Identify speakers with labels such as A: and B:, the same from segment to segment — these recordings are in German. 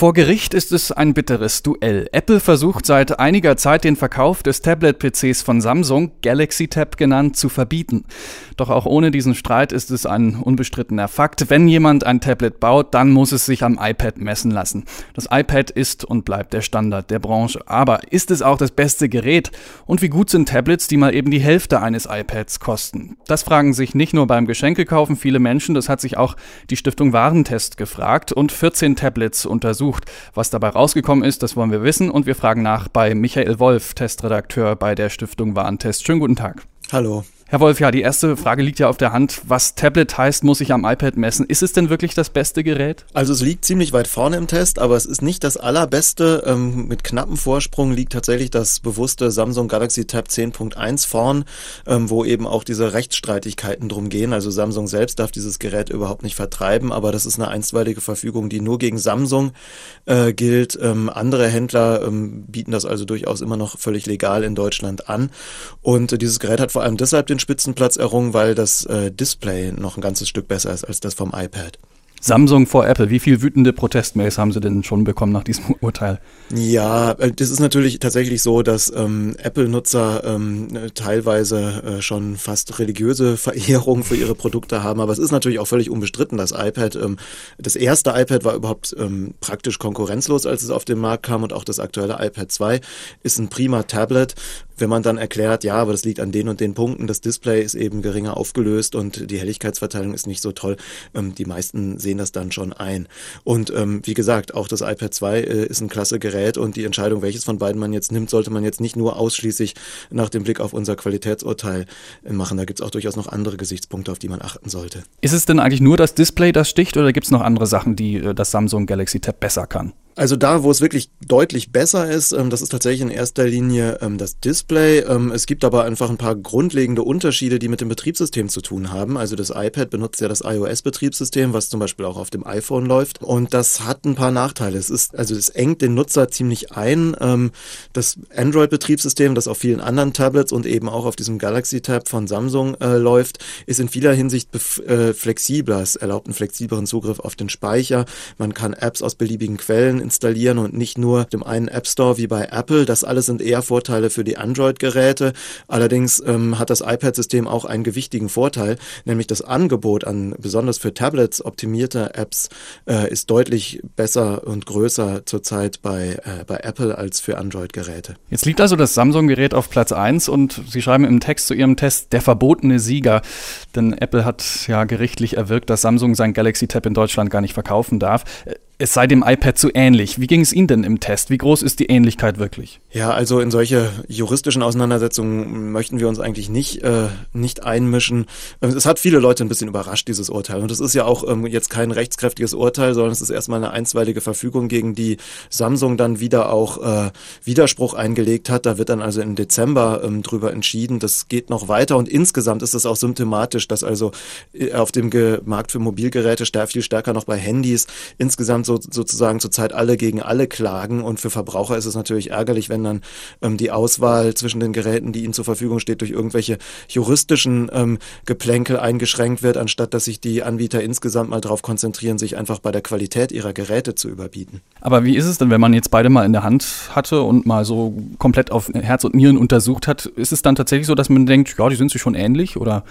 A: Vor Gericht ist es ein bitteres Duell. Apple versucht seit einiger Zeit den Verkauf des Tablet-PCs von Samsung, Galaxy Tab genannt, zu verbieten. Doch auch ohne diesen Streit ist es ein unbestrittener Fakt. Wenn jemand ein Tablet baut, dann muss es sich am iPad messen lassen. Das iPad ist und bleibt der Standard der Branche. Aber ist es auch das beste Gerät? Und wie gut sind Tablets, die mal eben die Hälfte eines iPads kosten? Das fragen sich nicht nur beim Geschenkekaufen viele Menschen, das hat sich auch die Stiftung Warentest gefragt und 14 Tablets untersucht untersucht. Was dabei rausgekommen ist, das wollen wir wissen und wir fragen nach bei Michael Wolf, Testredakteur bei der Stiftung Warentest. Schönen guten Tag.
B: Hallo.
A: Herr Wolf, ja, die erste Frage liegt ja auf der Hand. Was Tablet heißt, muss ich am iPad messen. Ist es denn wirklich das beste Gerät?
B: Also es liegt ziemlich weit vorne im Test, aber es ist nicht das allerbeste. Ähm, mit knappem Vorsprung liegt tatsächlich das bewusste Samsung Galaxy Tab 10.1 vorn, ähm, wo eben auch diese Rechtsstreitigkeiten drum gehen. Also Samsung selbst darf dieses Gerät überhaupt nicht vertreiben, aber das ist eine einstweilige Verfügung, die nur gegen Samsung äh, gilt. Ähm, andere Händler ähm, bieten das also durchaus immer noch völlig legal in Deutschland an. Und äh, dieses Gerät hat vor allem deshalb den Spitzenplatz errungen, weil das äh, Display noch ein ganzes Stück besser ist als das vom iPad.
A: Samsung vor Apple. Wie viel wütende Protestmails haben Sie denn schon bekommen nach diesem Urteil?
B: Ja, äh, das ist natürlich tatsächlich so, dass ähm, Apple-Nutzer ähm, teilweise äh, schon fast religiöse Verehrung für ihre Produkte haben. Aber es ist natürlich auch völlig unbestritten, das iPad, ähm, das erste iPad war überhaupt ähm, praktisch konkurrenzlos, als es auf den Markt kam und auch das aktuelle iPad 2 ist ein prima Tablet wenn man dann erklärt, ja, aber das liegt an den und den Punkten, das Display ist eben geringer aufgelöst und die Helligkeitsverteilung ist nicht so toll, ähm, die meisten sehen das dann schon ein. Und ähm, wie gesagt, auch das iPad 2 äh, ist ein klasse Gerät und die Entscheidung, welches von beiden man jetzt nimmt, sollte man jetzt nicht nur ausschließlich nach dem Blick auf unser Qualitätsurteil äh, machen. Da gibt es auch durchaus noch andere Gesichtspunkte, auf die man achten sollte.
A: Ist es denn eigentlich nur das Display, das sticht oder gibt es noch andere Sachen, die äh, das Samsung Galaxy Tab besser kann?
B: Also da, wo es wirklich deutlich besser ist, ähm, das ist tatsächlich in erster Linie ähm, das Display. Ähm, es gibt aber einfach ein paar grundlegende Unterschiede, die mit dem Betriebssystem zu tun haben. Also das iPad benutzt ja das iOS-Betriebssystem, was zum Beispiel auch auf dem iPhone läuft. Und das hat ein paar Nachteile. Es ist, also es engt den Nutzer ziemlich ein. Das Android-Betriebssystem, das auf vielen anderen Tablets und eben auch auf diesem Galaxy-Tab von Samsung äh, läuft, ist in vieler Hinsicht äh, flexibler. Es erlaubt einen flexibleren Zugriff auf den Speicher. Man kann Apps aus beliebigen Quellen installieren und nicht nur dem einen App Store wie bei Apple. Das alles sind eher Vorteile für die Android-Geräte. Allerdings ähm, hat das iPad-System auch einen gewichtigen Vorteil, nämlich das Angebot an besonders für Tablets optimierter Apps äh, ist deutlich besser und größer zurzeit bei, äh, bei Apple als für Android-Geräte.
A: Jetzt liegt also das Samsung-Gerät auf Platz 1 und Sie schreiben im Text zu Ihrem Test der verbotene Sieger. Denn Apple hat ja gerichtlich erwirkt, dass Samsung sein Galaxy Tab in Deutschland gar nicht verkaufen darf es sei dem iPad zu ähnlich. Wie ging es Ihnen denn im Test? Wie groß ist die Ähnlichkeit wirklich?
B: Ja, also in solche juristischen Auseinandersetzungen möchten wir uns eigentlich nicht, äh, nicht einmischen. Ähm, es hat viele Leute ein bisschen überrascht, dieses Urteil. Und es ist ja auch ähm, jetzt kein rechtskräftiges Urteil, sondern es ist erstmal eine einstweilige Verfügung, gegen die Samsung dann wieder auch äh, Widerspruch eingelegt hat. Da wird dann also im Dezember ähm, drüber entschieden. Das geht noch weiter und insgesamt ist es auch symptomatisch, dass also äh, auf dem Markt für Mobilgeräte viel stärker noch bei Handys insgesamt so, sozusagen zurzeit alle gegen alle klagen und für Verbraucher ist es natürlich ärgerlich, wenn dann ähm, die Auswahl zwischen den Geräten, die ihnen zur Verfügung steht, durch irgendwelche juristischen ähm, Geplänkel eingeschränkt wird, anstatt dass sich die Anbieter insgesamt mal darauf konzentrieren, sich einfach bei der Qualität ihrer Geräte zu überbieten.
A: Aber wie ist es denn, wenn man jetzt beide mal in der Hand hatte und mal so komplett auf Herz und Nieren untersucht hat, ist es dann tatsächlich so, dass man denkt, ja, die sind sich schon ähnlich oder?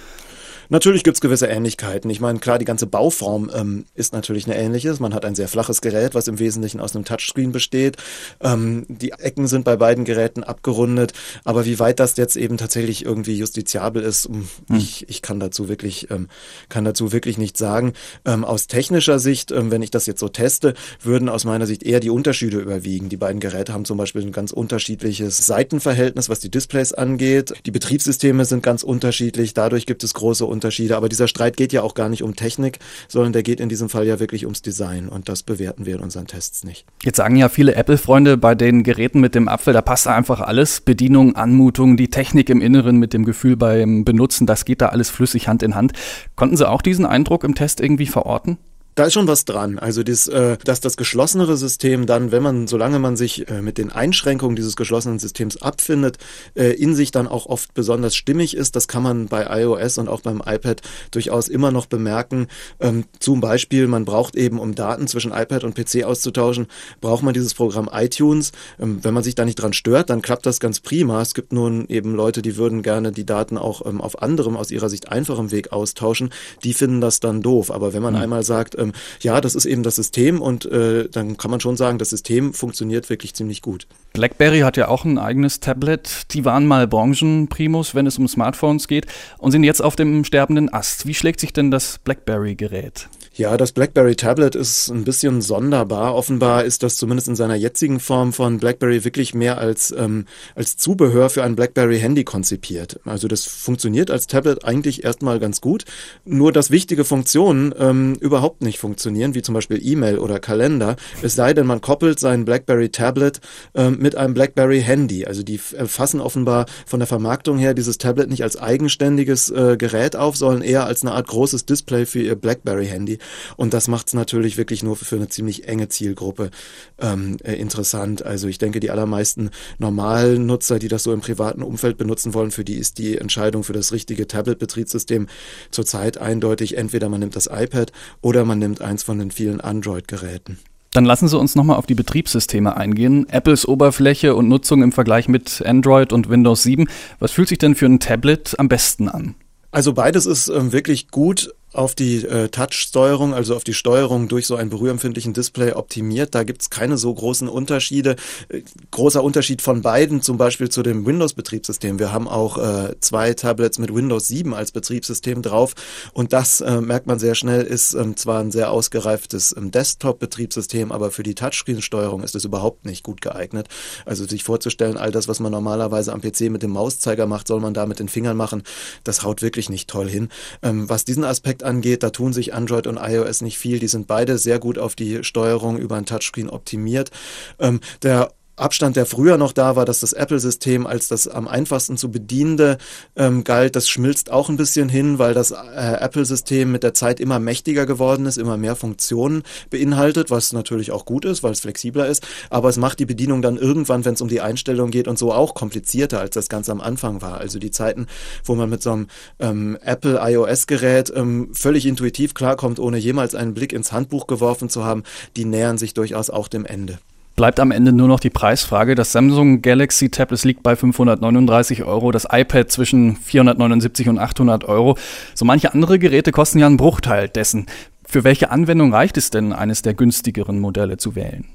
B: Natürlich gibt's gewisse Ähnlichkeiten. Ich meine, klar, die ganze Bauform ähm, ist natürlich eine ähnliche. Man hat ein sehr flaches Gerät, was im Wesentlichen aus einem Touchscreen besteht. Ähm, die Ecken sind bei beiden Geräten abgerundet. Aber wie weit das jetzt eben tatsächlich irgendwie justiziabel ist, hm. ich, ich kann dazu wirklich, ähm, kann dazu wirklich nicht sagen. Ähm, aus technischer Sicht, ähm, wenn ich das jetzt so teste, würden aus meiner Sicht eher die Unterschiede überwiegen. Die beiden Geräte haben zum Beispiel ein ganz unterschiedliches Seitenverhältnis, was die Displays angeht. Die Betriebssysteme sind ganz unterschiedlich. Dadurch gibt es große Unterschiede Unterschiede. Aber dieser Streit geht ja auch gar nicht um Technik, sondern der geht in diesem Fall ja wirklich ums Design. Und das bewerten wir in unseren Tests nicht.
A: Jetzt sagen ja viele Apple-Freunde bei den Geräten mit dem Apfel, da passt einfach alles. Bedienung, Anmutung, die Technik im Inneren mit dem Gefühl beim Benutzen, das geht da alles flüssig Hand in Hand. Konnten Sie auch diesen Eindruck im Test irgendwie verorten?
B: Da ist schon was dran. Also dies, äh, dass das geschlossenere System dann, wenn man, solange man sich äh, mit den Einschränkungen dieses geschlossenen Systems abfindet, äh, in sich dann auch oft besonders stimmig ist, das kann man bei iOS und auch beim iPad durchaus immer noch bemerken. Ähm, zum Beispiel, man braucht eben, um Daten zwischen iPad und PC auszutauschen, braucht man dieses Programm iTunes. Ähm, wenn man sich da nicht dran stört, dann klappt das ganz prima. Es gibt nun eben Leute, die würden gerne die Daten auch ähm, auf anderem, aus ihrer Sicht einfachem Weg austauschen. Die finden das dann doof. Aber wenn man mhm. einmal sagt, ähm, ja, das ist eben das System und äh, dann kann man schon sagen, das System funktioniert wirklich ziemlich gut.
A: BlackBerry hat ja auch ein eigenes Tablet. Die waren mal Branchenprimus, wenn es um Smartphones geht und sind jetzt auf dem sterbenden Ast. Wie schlägt sich denn das BlackBerry-Gerät?
B: Ja, das BlackBerry Tablet ist ein bisschen sonderbar. Offenbar ist das zumindest in seiner jetzigen Form von BlackBerry wirklich mehr als, ähm, als Zubehör für ein BlackBerry Handy konzipiert. Also das funktioniert als Tablet eigentlich erstmal ganz gut, nur dass wichtige Funktionen ähm, überhaupt nicht funktionieren, wie zum Beispiel E-Mail oder Kalender, es sei denn, man koppelt sein BlackBerry Tablet ähm, mit einem BlackBerry Handy. Also die fassen offenbar von der Vermarktung her dieses Tablet nicht als eigenständiges äh, Gerät auf, sondern eher als eine Art großes Display für ihr BlackBerry Handy. Und das macht es natürlich wirklich nur für eine ziemlich enge Zielgruppe ähm, äh, interessant. Also ich denke, die allermeisten normalen Nutzer, die das so im privaten Umfeld benutzen wollen, für die ist die Entscheidung für das richtige Tablet-Betriebssystem zurzeit eindeutig. Entweder man nimmt das iPad oder man nimmt eins von den vielen Android-Geräten.
A: Dann lassen Sie uns nochmal auf die Betriebssysteme eingehen. Apples Oberfläche und Nutzung im Vergleich mit Android und Windows 7. Was fühlt sich denn für ein Tablet am besten an?
B: Also beides ist ähm, wirklich gut auf die äh, Touch-Steuerung, also auf die Steuerung durch so einen berührempfindlichen Display optimiert. Da gibt's keine so großen Unterschiede. Äh, großer Unterschied von beiden, zum Beispiel zu dem Windows-Betriebssystem. Wir haben auch äh, zwei Tablets mit Windows 7 als Betriebssystem drauf und das äh, merkt man sehr schnell, ist ähm, zwar ein sehr ausgereiftes ähm, Desktop-Betriebssystem, aber für die Touchscreen-Steuerung ist es überhaupt nicht gut geeignet. Also sich vorzustellen, all das, was man normalerweise am PC mit dem Mauszeiger macht, soll man da mit den Fingern machen, das haut wirklich nicht toll hin. Ähm, was diesen Aspekt Aspekt angeht, da tun sich Android und iOS nicht viel. Die sind beide sehr gut auf die Steuerung über ein Touchscreen optimiert. Ähm, der Abstand, der früher noch da war, dass das Apple-System als das am einfachsten zu bedienende ähm, galt, das schmilzt auch ein bisschen hin, weil das äh, Apple-System mit der Zeit immer mächtiger geworden ist, immer mehr Funktionen beinhaltet, was natürlich auch gut ist, weil es flexibler ist. Aber es macht die Bedienung dann irgendwann, wenn es um die Einstellung geht und so auch komplizierter, als das ganz am Anfang war. Also die Zeiten, wo man mit so einem ähm, Apple iOS-Gerät ähm, völlig intuitiv klarkommt, ohne jemals einen Blick ins Handbuch geworfen zu haben, die nähern sich durchaus auch dem Ende
A: bleibt am Ende nur noch die Preisfrage. Das Samsung Galaxy Tab, das liegt bei 539 Euro, das iPad zwischen 479 und 800 Euro. So manche andere Geräte kosten ja einen Bruchteil dessen. Für welche Anwendung reicht es denn, eines der günstigeren Modelle zu wählen?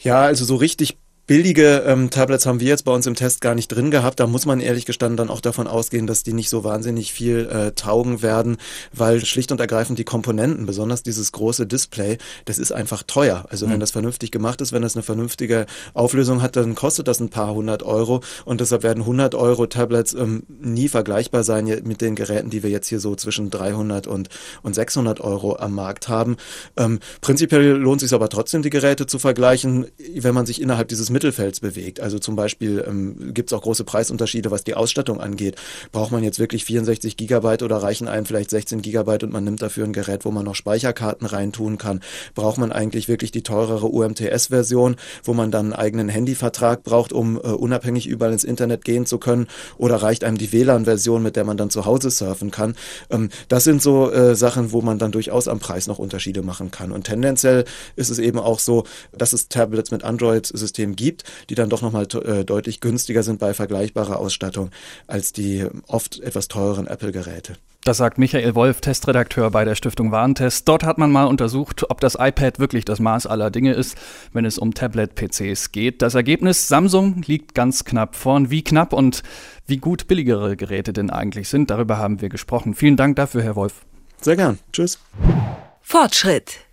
B: Ja, also so richtig Billige ähm, Tablets haben wir jetzt bei uns im Test gar nicht drin gehabt. Da muss man ehrlich gestanden dann auch davon ausgehen, dass die nicht so wahnsinnig viel äh, taugen werden, weil schlicht und ergreifend die Komponenten, besonders dieses große Display, das ist einfach teuer. Also mhm. wenn das vernünftig gemacht ist, wenn das eine vernünftige Auflösung hat, dann kostet das ein paar hundert Euro und deshalb werden 100 Euro Tablets ähm, nie vergleichbar sein mit den Geräten, die wir jetzt hier so zwischen 300 und, und 600 Euro am Markt haben. Ähm, prinzipiell lohnt es sich aber trotzdem, die Geräte zu vergleichen, wenn man sich innerhalb dieses Mittelfelds bewegt. Also zum Beispiel ähm, gibt es auch große Preisunterschiede, was die Ausstattung angeht. Braucht man jetzt wirklich 64 Gigabyte oder reichen einem vielleicht 16 Gigabyte und man nimmt dafür ein Gerät, wo man noch Speicherkarten reintun kann? Braucht man eigentlich wirklich die teurere UMTS-Version, wo man dann einen eigenen Handyvertrag braucht, um äh, unabhängig überall ins Internet gehen zu können? Oder reicht einem die WLAN-Version, mit der man dann zu Hause surfen kann? Ähm, das sind so äh, Sachen, wo man dann durchaus am Preis noch Unterschiede machen kann. Und tendenziell ist es eben auch so, dass es Tablets mit Android-Systemen gibt, gibt, die dann doch nochmal äh, deutlich günstiger sind bei vergleichbarer Ausstattung als die oft etwas teureren Apple-Geräte.
A: Das sagt Michael Wolf, Testredakteur bei der Stiftung Warentest. Dort hat man mal untersucht, ob das iPad wirklich das Maß aller Dinge ist, wenn es um Tablet-PCs geht. Das Ergebnis, Samsung liegt ganz knapp vorn. Wie knapp und wie gut billigere Geräte denn eigentlich sind, darüber haben wir gesprochen. Vielen Dank dafür, Herr Wolf.
B: Sehr gern. Tschüss.
C: Fortschritt.